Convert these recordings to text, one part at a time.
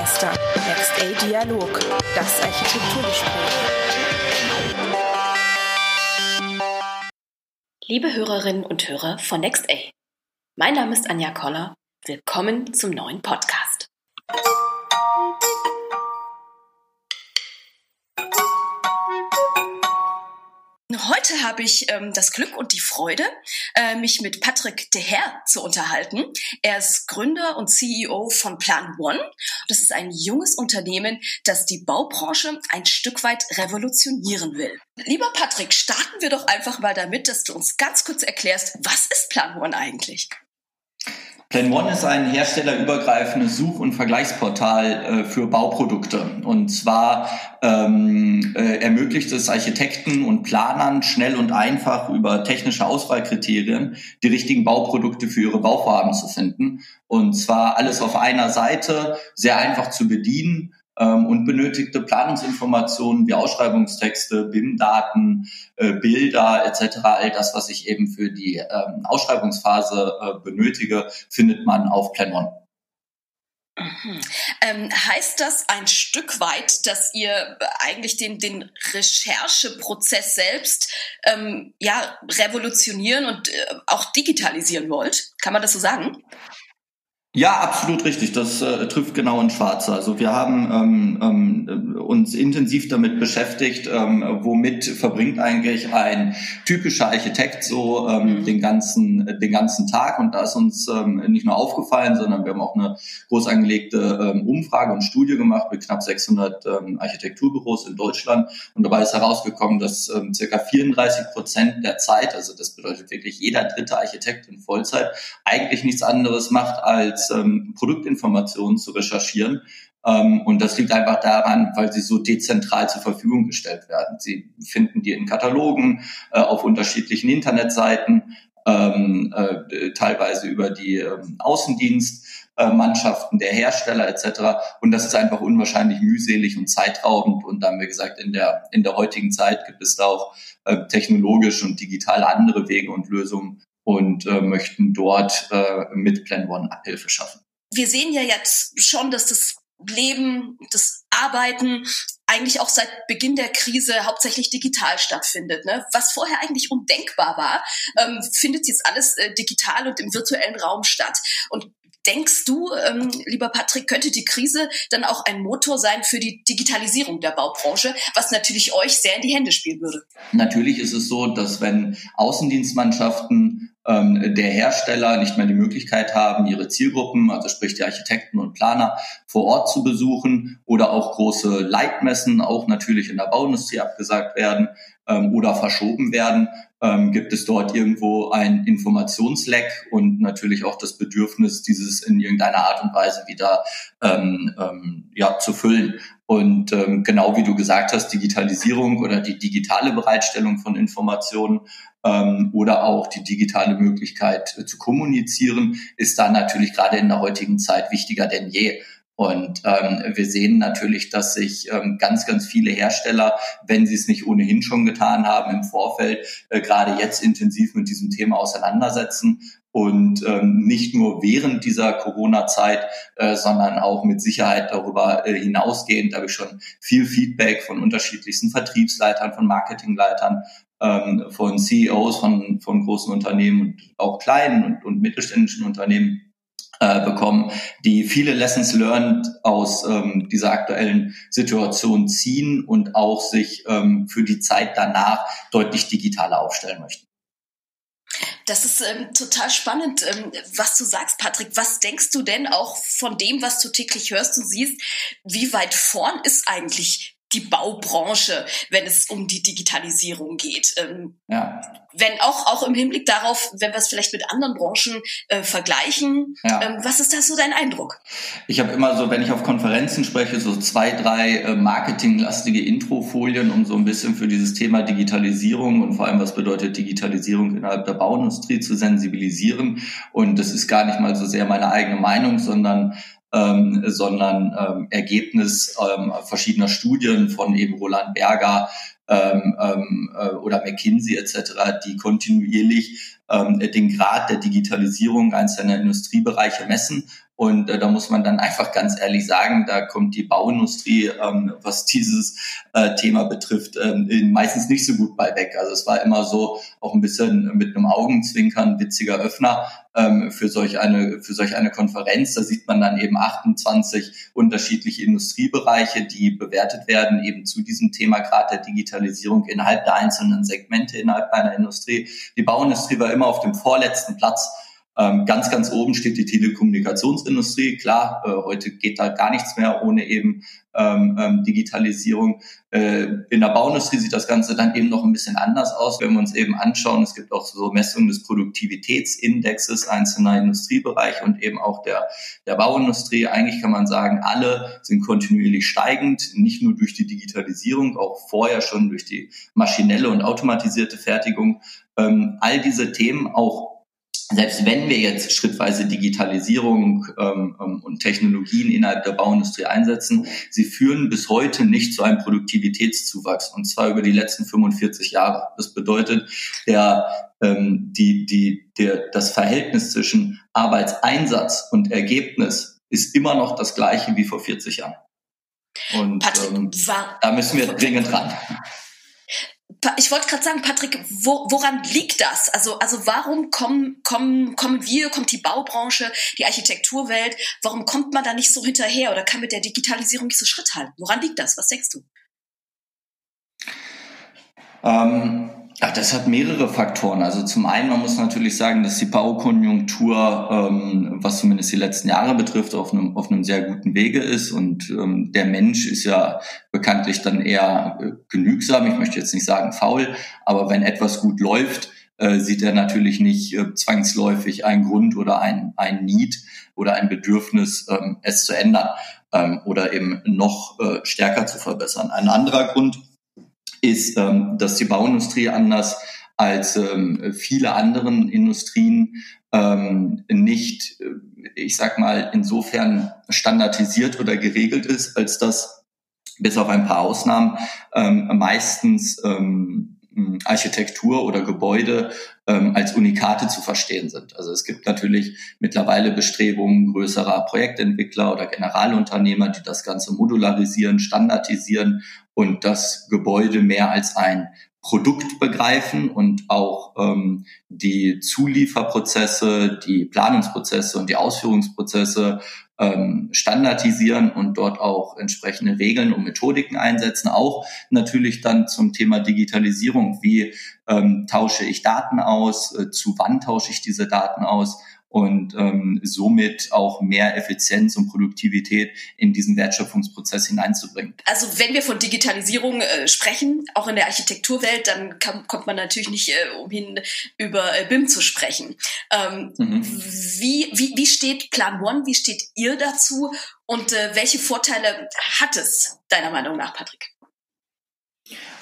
Meister. Next A Dialog. Das Architekturgespräch. Liebe Hörerinnen und Hörer von Next A. Mein Name ist Anja Koller. Willkommen zum neuen Podcast. Heute habe ich ähm, das Glück und die Freude, äh, mich mit Patrick Deher zu unterhalten. Er ist Gründer und CEO von Plan One. Das ist ein junges Unternehmen, das die Baubranche ein Stück weit revolutionieren will. Lieber Patrick, starten wir doch einfach mal damit, dass du uns ganz kurz erklärst, was ist Plan One eigentlich? Plan One ist ein herstellerübergreifendes Such- und Vergleichsportal äh, für Bauprodukte. Und zwar ähm, äh, ermöglicht es Architekten und Planern schnell und einfach über technische Auswahlkriterien die richtigen Bauprodukte für ihre Bauvorhaben zu finden. Und zwar alles auf einer Seite, sehr einfach zu bedienen ähm, und benötigte Planungsinformationen wie Ausschreibungstexte, BIM-Daten, äh, Bilder etc., all das, was ich eben für die ähm, Ausschreibungsphase äh, benötige, findet man auf Plan One. Mhm. Ähm, heißt das ein Stück weit, dass ihr eigentlich den, den Rechercheprozess selbst ähm, ja, revolutionieren und äh, auch digitalisieren wollt? Kann man das so sagen? Ja, absolut richtig. Das äh, trifft genau in Schwarze. Also wir haben ähm, ähm, uns intensiv damit beschäftigt, ähm, womit verbringt eigentlich ein typischer Architekt so ähm, mhm. den ganzen den ganzen Tag. Und da ist uns ähm, nicht nur aufgefallen, sondern wir haben auch eine groß angelegte ähm, Umfrage und Studie gemacht mit knapp 600 ähm, Architekturbüros in Deutschland. Und dabei ist herausgekommen, dass ähm, circa 34 Prozent der Zeit, also das bedeutet wirklich jeder dritte Architekt in Vollzeit, eigentlich nichts anderes macht als als ähm, Produktinformationen zu recherchieren. Ähm, und das liegt einfach daran, weil sie so dezentral zur Verfügung gestellt werden. Sie finden die in Katalogen, äh, auf unterschiedlichen Internetseiten, ähm, äh, teilweise über die ähm, Außendienstmannschaften der Hersteller etc. Und das ist einfach unwahrscheinlich mühselig und zeitraubend. Und da haben wir gesagt, in der, in der heutigen Zeit gibt es da auch äh, technologisch und digital andere Wege und Lösungen, und äh, möchten dort äh, mit Plan One Abhilfe schaffen. Wir sehen ja jetzt schon, dass das Leben, das Arbeiten eigentlich auch seit Beginn der Krise hauptsächlich digital stattfindet. Ne? Was vorher eigentlich undenkbar war, ähm, findet jetzt alles äh, digital und im virtuellen Raum statt. Und Denkst du, ähm, lieber Patrick, könnte die Krise dann auch ein Motor sein für die Digitalisierung der Baubranche, was natürlich euch sehr in die Hände spielen würde? Natürlich ist es so, dass wenn Außendienstmannschaften ähm, der Hersteller nicht mehr die Möglichkeit haben, ihre Zielgruppen, also sprich die Architekten und Planer, vor Ort zu besuchen oder auch große Leitmessen, auch natürlich in der Bauindustrie abgesagt werden ähm, oder verschoben werden, ähm, gibt es dort irgendwo ein Informationsleck und natürlich auch das Bedürfnis, dieses in irgendeiner Art und Weise wieder ähm, ähm, ja, zu füllen. Und ähm, genau wie du gesagt hast, Digitalisierung oder die digitale Bereitstellung von Informationen ähm, oder auch die digitale Möglichkeit äh, zu kommunizieren, ist da natürlich gerade in der heutigen Zeit wichtiger denn je. Und ähm, wir sehen natürlich, dass sich ähm, ganz, ganz viele Hersteller, wenn sie es nicht ohnehin schon getan haben, im Vorfeld äh, gerade jetzt intensiv mit diesem Thema auseinandersetzen und ähm, nicht nur während dieser Corona-Zeit, äh, sondern auch mit Sicherheit darüber äh, hinausgehend. Da habe ich schon viel Feedback von unterschiedlichsten Vertriebsleitern, von Marketingleitern, ähm, von CEOs von, von großen Unternehmen und auch kleinen und, und mittelständischen Unternehmen äh, bekommen, die viele Lessons learned aus ähm, dieser aktuellen Situation ziehen und auch sich ähm, für die Zeit danach deutlich digitaler aufstellen möchten. Das ist ähm, total spannend, ähm, was du sagst, Patrick. Was denkst du denn auch von dem, was du täglich hörst und siehst? Wie weit vorn ist eigentlich die Baubranche, wenn es um die Digitalisierung geht. Ähm, ja. Wenn auch, auch im Hinblick darauf, wenn wir es vielleicht mit anderen Branchen äh, vergleichen, ja. ähm, was ist da so dein Eindruck? Ich habe immer so, wenn ich auf Konferenzen spreche, so zwei, drei äh, marketinglastige Introfolien, um so ein bisschen für dieses Thema Digitalisierung und vor allem, was bedeutet Digitalisierung innerhalb der Bauindustrie zu sensibilisieren. Und das ist gar nicht mal so sehr meine eigene Meinung, sondern ähm, sondern ähm, Ergebnis ähm, verschiedener Studien von eben Roland Berger ähm, ähm, äh, oder McKinsey etc., die kontinuierlich ähm, den Grad der Digitalisierung einzelner Industriebereiche messen Und äh, da muss man dann einfach ganz ehrlich sagen, da kommt die Bauindustrie, ähm, was dieses äh, Thema betrifft, ähm, meistens nicht so gut bei weg. Also es war immer so auch ein bisschen mit einem Augenzwinkern, witziger Öffner ähm, für solch eine für solch eine Konferenz. Da sieht man dann eben 28 unterschiedliche Industriebereiche, die bewertet werden eben zu diesem Thema Grad der Digitalisierung innerhalb der einzelnen Segmente innerhalb einer Industrie. Die Bauindustrie war immer auf dem vorletzten Platz ganz, ganz oben steht die Telekommunikationsindustrie. Klar, äh, heute geht da gar nichts mehr ohne eben ähm, ähm, Digitalisierung. Äh, in der Bauindustrie sieht das Ganze dann eben noch ein bisschen anders aus, wenn wir uns eben anschauen. Es gibt auch so Messungen des Produktivitätsindexes einzelner Industriebereiche und eben auch der, der Bauindustrie. Eigentlich kann man sagen, alle sind kontinuierlich steigend, nicht nur durch die Digitalisierung, auch vorher schon durch die maschinelle und automatisierte Fertigung. Ähm, all diese Themen auch selbst wenn wir jetzt schrittweise Digitalisierung ähm, ähm, und Technologien innerhalb der Bauindustrie einsetzen, sie führen bis heute nicht zu einem Produktivitätszuwachs und zwar über die letzten 45 Jahre. Das bedeutet, der, ähm, die, die, der, das Verhältnis zwischen Arbeitseinsatz und Ergebnis ist immer noch das gleiche wie vor 40 Jahren. Und ähm, da müssen wir dringend ran ich wollte gerade sagen, Patrick, wo, woran liegt das? Also, also warum kommen, kommen, kommen wir, kommt die Baubranche, die Architekturwelt, warum kommt man da nicht so hinterher oder kann mit der Digitalisierung nicht so Schritt halten? Woran liegt das? Was denkst du? Ähm, ja, das hat mehrere Faktoren. Also zum einen, man muss natürlich sagen, dass die Baukonjunktur, ähm, was zumindest die letzten Jahre betrifft, auf einem, auf einem sehr guten Wege ist. Und ähm, der Mensch ist ja bekanntlich dann eher äh, genügsam. Ich möchte jetzt nicht sagen faul, aber wenn etwas gut läuft, äh, sieht er natürlich nicht äh, zwangsläufig einen Grund oder ein, ein Need oder ein Bedürfnis, ähm, es zu ändern ähm, oder eben noch äh, stärker zu verbessern. Ein anderer Grund ist, ähm, dass die Bauindustrie anders als ähm, viele anderen Industrien ähm, nicht, äh, ich sag mal, insofern standardisiert oder geregelt ist, als dass bis auf ein paar Ausnahmen ähm, meistens ähm, Architektur oder Gebäude ähm, als Unikate zu verstehen sind. Also es gibt natürlich mittlerweile Bestrebungen größerer Projektentwickler oder Generalunternehmer, die das Ganze modularisieren, standardisieren und das Gebäude mehr als ein Produkt begreifen und auch ähm, die Zulieferprozesse, die Planungsprozesse und die Ausführungsprozesse ähm, standardisieren und dort auch entsprechende Regeln und Methodiken einsetzen. Auch natürlich dann zum Thema Digitalisierung. Wie ähm, tausche ich Daten aus? Äh, zu wann tausche ich diese Daten aus? Und ähm, somit auch mehr Effizienz und Produktivität in diesen Wertschöpfungsprozess hineinzubringen. Also wenn wir von Digitalisierung äh, sprechen, auch in der Architekturwelt, dann kann, kommt man natürlich nicht äh, umhin, über äh, BIM zu sprechen. Ähm, mhm. wie, wie, wie steht Plan One, wie steht ihr dazu und äh, welche Vorteile hat es deiner Meinung nach, Patrick?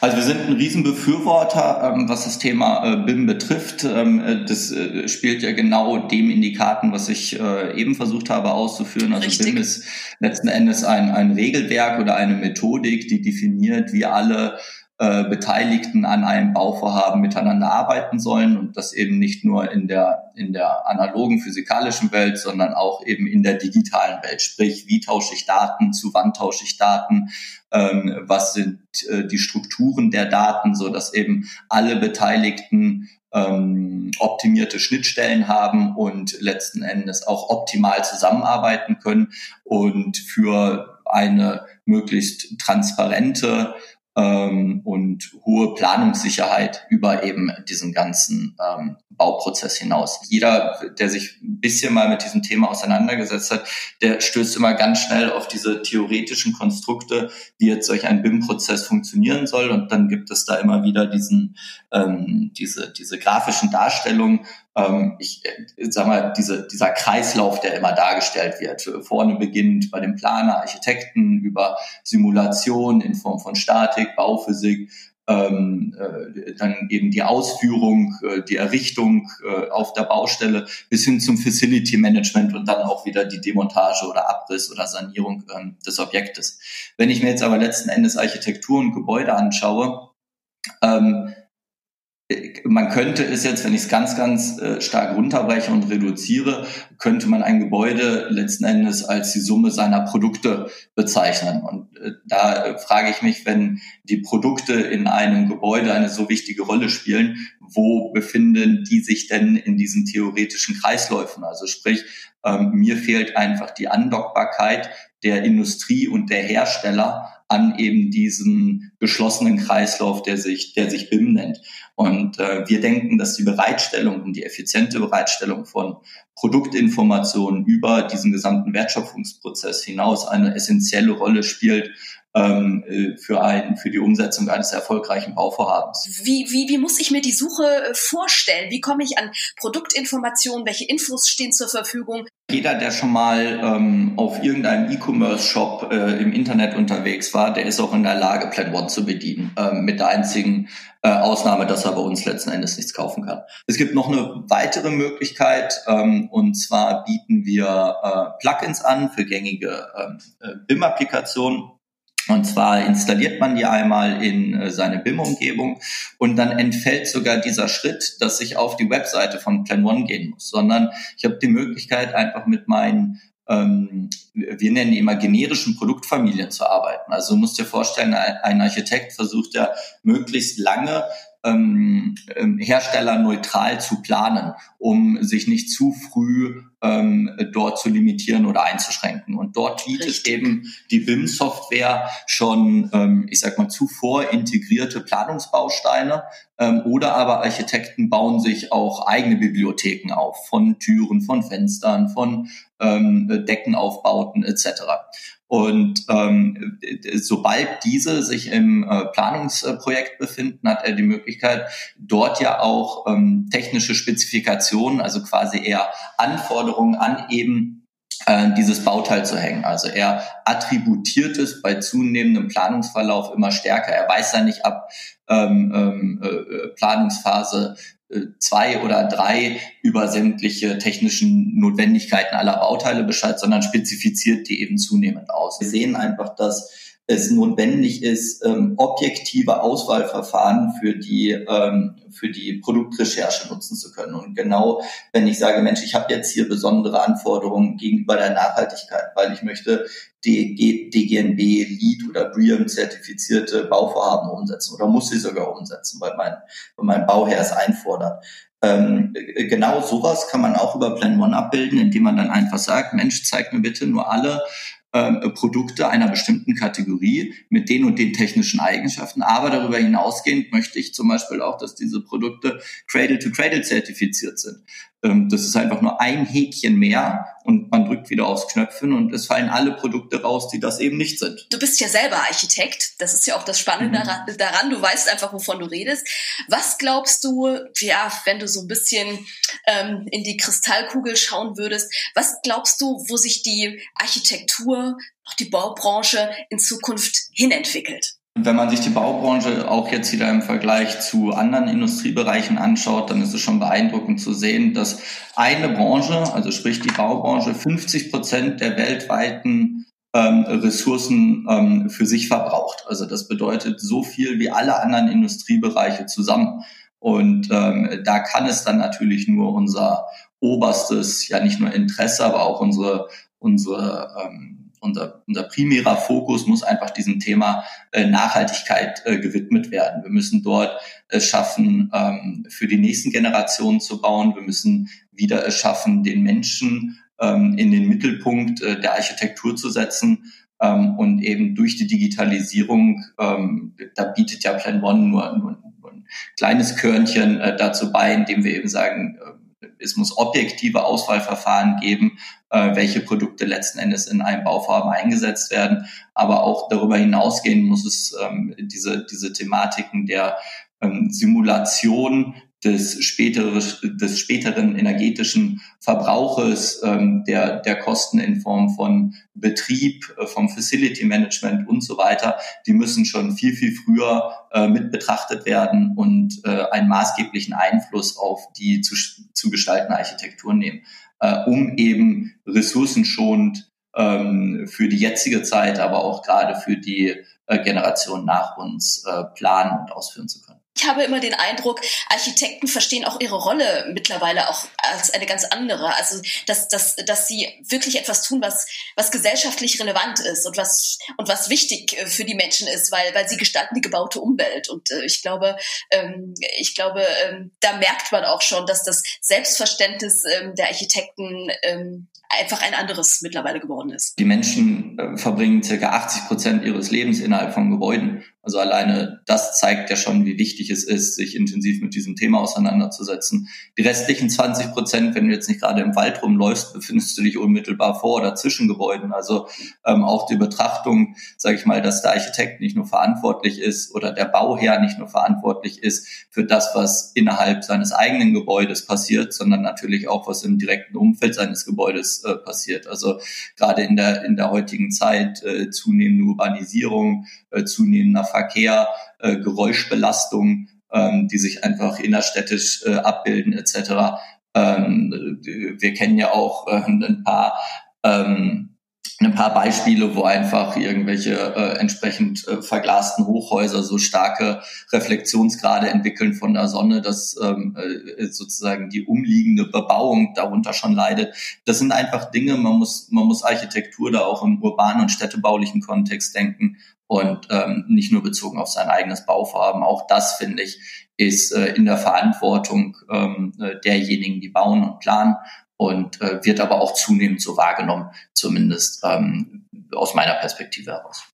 Also wir sind ein Riesenbefürworter, ähm, was das Thema äh, BIM betrifft. Ähm, äh, das äh, spielt ja genau dem in die Karten, was ich äh, eben versucht habe auszuführen. Also Richtig. BIM ist letzten Endes ein, ein Regelwerk oder eine Methodik, die definiert, wie alle äh, Beteiligten an einem Bauvorhaben miteinander arbeiten sollen und das eben nicht nur in der, in der analogen physikalischen Welt, sondern auch eben in der digitalen Welt. Sprich, wie tausche ich Daten, zu wann tausche ich Daten, ähm, was sind äh, die Strukturen der Daten, so dass eben alle Beteiligten ähm, optimierte Schnittstellen haben und letzten Endes auch optimal zusammenarbeiten können und für eine möglichst transparente ähm, und hohe Planungssicherheit über eben diesen ganzen ähm, Bauprozess hinaus. Jeder, der sich ein bisschen mal mit diesem Thema auseinandergesetzt hat, der stößt immer ganz schnell auf diese theoretischen Konstrukte, wie jetzt solch ein BIM-Prozess funktionieren soll. Und dann gibt es da immer wieder diesen, ähm, diese, diese grafischen Darstellungen, ich äh, sag mal, diese, dieser Kreislauf, der immer dargestellt wird. Vorne beginnt bei dem Planer, Architekten über Simulation in Form von Statik, Bauphysik, ähm, äh, dann eben die Ausführung, äh, die Errichtung äh, auf der Baustelle bis hin zum Facility Management und dann auch wieder die Demontage oder Abriss oder Sanierung ähm, des Objektes. Wenn ich mir jetzt aber letzten Endes Architektur und Gebäude anschaue, ähm, man könnte es jetzt, wenn ich es ganz, ganz äh, stark runterbreche und reduziere, könnte man ein Gebäude letzten Endes als die Summe seiner Produkte bezeichnen. Und äh, da äh, frage ich mich, wenn die Produkte in einem Gebäude eine so wichtige Rolle spielen, wo befinden die sich denn in diesen theoretischen Kreisläufen? Also sprich, ähm, mir fehlt einfach die Andockbarkeit der Industrie und der Hersteller an eben diesen geschlossenen Kreislauf, der sich, der sich BIM nennt. Und äh, wir denken, dass die Bereitstellung und die effiziente Bereitstellung von Produktinformationen über diesen gesamten Wertschöpfungsprozess hinaus eine essentielle Rolle spielt, ähm, äh, für, ein, für die Umsetzung eines erfolgreichen Bauvorhabens. Wie, wie, wie muss ich mir die Suche äh, vorstellen? Wie komme ich an Produktinformationen? Welche Infos stehen zur Verfügung? Jeder, der schon mal ähm, auf irgendeinem E-Commerce-Shop äh, im Internet unterwegs war, der ist auch in der Lage, Plan One zu bedienen, ähm, mit der einzigen äh, Ausnahme, dass er bei uns letzten Endes nichts kaufen kann. Es gibt noch eine weitere Möglichkeit, ähm, und zwar bieten wir äh, Plugins an für gängige ähm, äh, BIM-Applikationen und zwar installiert man die einmal in äh, seine BIM-Umgebung und dann entfällt sogar dieser Schritt, dass ich auf die Webseite von Plan One gehen muss, sondern ich habe die Möglichkeit, einfach mit meinen ähm, wir nennen die immer generischen Produktfamilien zu arbeiten. Also du musst dir vorstellen, ein Architekt versucht ja möglichst lange ähm, ähm, Hersteller neutral zu planen, um sich nicht zu früh ähm, dort zu limitieren oder einzuschränken. Und dort bietet Richtig. eben die BIM-Software schon, ähm, ich sag mal, zuvor integrierte Planungsbausteine ähm, oder aber Architekten bauen sich auch eigene Bibliotheken auf von Türen, von Fenstern, von ähm, Deckenaufbauten etc. Und ähm, sobald diese sich im äh, Planungsprojekt befinden, hat er die Möglichkeit, dort ja auch ähm, technische Spezifikationen, also quasi eher Anforderungen an eben äh, dieses Bauteil zu hängen. Also er attributiert es bei zunehmendem Planungsverlauf immer stärker. Er weiß ja nicht ab ähm, ähm, äh, Planungsphase äh, zwei oder drei über sämtliche technischen Notwendigkeiten aller Bauteile Bescheid, sondern spezifiziert die eben zunehmend aus. Wir sehen einfach, dass es notwendig ist, ähm, objektive Auswahlverfahren für die, ähm, für die Produktrecherche nutzen zu können. Und genau, wenn ich sage, Mensch, ich habe jetzt hier besondere Anforderungen gegenüber der Nachhaltigkeit, weil ich möchte DG, DGNB, LEED oder BREEAM zertifizierte Bauvorhaben umsetzen oder muss sie sogar umsetzen, weil mein, weil mein Bauherr es einfordert. Ähm, genau sowas kann man auch über Plan One abbilden, indem man dann einfach sagt, Mensch, zeig mir bitte nur alle äh, Produkte einer bestimmten Kategorie mit den und den technischen Eigenschaften. Aber darüber hinausgehend möchte ich zum Beispiel auch, dass diese Produkte Cradle-to-Cradle zertifiziert sind. Ähm, das ist einfach nur ein Häkchen mehr und man drückt wieder aufs Knöpfchen und es fallen alle Produkte raus, die das eben nicht sind. Du bist ja selber Architekt. Das ist ja auch das Spannende mhm. daran. Du weißt einfach, wovon du redest. Was glaubst du, ja, wenn du so ein bisschen ähm, in die Kristallkugel schauen würdest, was glaubst du, wo sich die Architektur, auch die Baubranche in Zukunft hinentwickelt? Wenn man sich die Baubranche auch jetzt wieder im Vergleich zu anderen Industriebereichen anschaut, dann ist es schon beeindruckend zu sehen, dass eine Branche, also sprich die Baubranche, 50 Prozent der weltweiten ähm, Ressourcen ähm, für sich verbraucht. Also das bedeutet so viel wie alle anderen Industriebereiche zusammen. Und ähm, da kann es dann natürlich nur unser oberstes, ja nicht nur Interesse, aber auch unsere, unsere ähm, unser, unser primärer Fokus muss einfach diesem Thema äh, Nachhaltigkeit äh, gewidmet werden. Wir müssen dort es schaffen, ähm, für die nächsten Generationen zu bauen. Wir müssen wieder es schaffen, den Menschen ähm, in den Mittelpunkt äh, der Architektur zu setzen. Ähm, und eben durch die Digitalisierung, ähm, da bietet ja Plan One nur, nur, nur ein kleines Körnchen äh, dazu bei, indem wir eben sagen, äh, es muss objektive Auswahlverfahren geben, äh, welche Produkte letzten Endes in einem Bauvorhaben eingesetzt werden. Aber auch darüber hinausgehen muss es ähm, diese, diese Thematiken der ähm, Simulation des, spätere, des späteren energetischen Verbrauches, ähm, der, der Kosten in Form von Betrieb, äh, vom Facility Management und so weiter, die müssen schon viel, viel früher äh, mit betrachtet werden und äh, einen maßgeblichen Einfluss auf die zu, zu gestaltende Architektur nehmen, äh, um eben ressourcenschonend ähm, für die jetzige Zeit, aber auch gerade für die äh, Generation nach uns äh, planen und ausführen zu können. Ich habe immer den Eindruck, Architekten verstehen auch ihre Rolle mittlerweile auch als eine ganz andere. Also, dass, dass, dass sie wirklich etwas tun, was, was gesellschaftlich relevant ist und was, und was wichtig äh, für die Menschen ist, weil, weil sie gestalten die gebaute Umwelt. Und äh, ich glaube, ähm, ich glaube, ähm, da merkt man auch schon, dass das Selbstverständnis ähm, der Architekten ähm, einfach ein anderes mittlerweile geworden ist. Die Menschen äh, verbringen circa 80 Prozent ihres Lebens innerhalb von Gebäuden. Also alleine das zeigt ja schon, wie wichtig es ist, sich intensiv mit diesem Thema auseinanderzusetzen. Die restlichen 20 Prozent, wenn du jetzt nicht gerade im Wald rumläufst, befindest du dich unmittelbar vor oder zwischen Gebäuden. Also ähm, auch die Betrachtung, sage ich mal, dass der Architekt nicht nur verantwortlich ist oder der Bauherr nicht nur verantwortlich ist für das, was innerhalb seines eigenen Gebäudes passiert, sondern natürlich auch, was im direkten Umfeld seines Gebäudes äh, passiert. Also gerade in der in der heutigen Zeit äh, zunehmende Urbanisierung, äh, zunehmender Verkehr, äh, Geräuschbelastung, ähm, die sich einfach innerstädtisch äh, abbilden etc. Ähm, wir kennen ja auch äh, ein paar ähm, ein paar Beispiele, wo einfach irgendwelche äh, entsprechend äh, verglasten Hochhäuser so starke Reflexionsgrade entwickeln von der Sonne, dass ähm, äh, sozusagen die umliegende Bebauung darunter schon leidet. Das sind einfach Dinge, man muss, man muss Architektur da auch im urbanen und städtebaulichen Kontext denken und ähm, nicht nur bezogen auf sein eigenes Bauvorhaben. Auch das, finde ich, ist äh, in der Verantwortung ähm, äh, derjenigen, die bauen und planen und äh, wird aber auch zunehmend so wahrgenommen, zumindest ähm, aus meiner Perspektive heraus.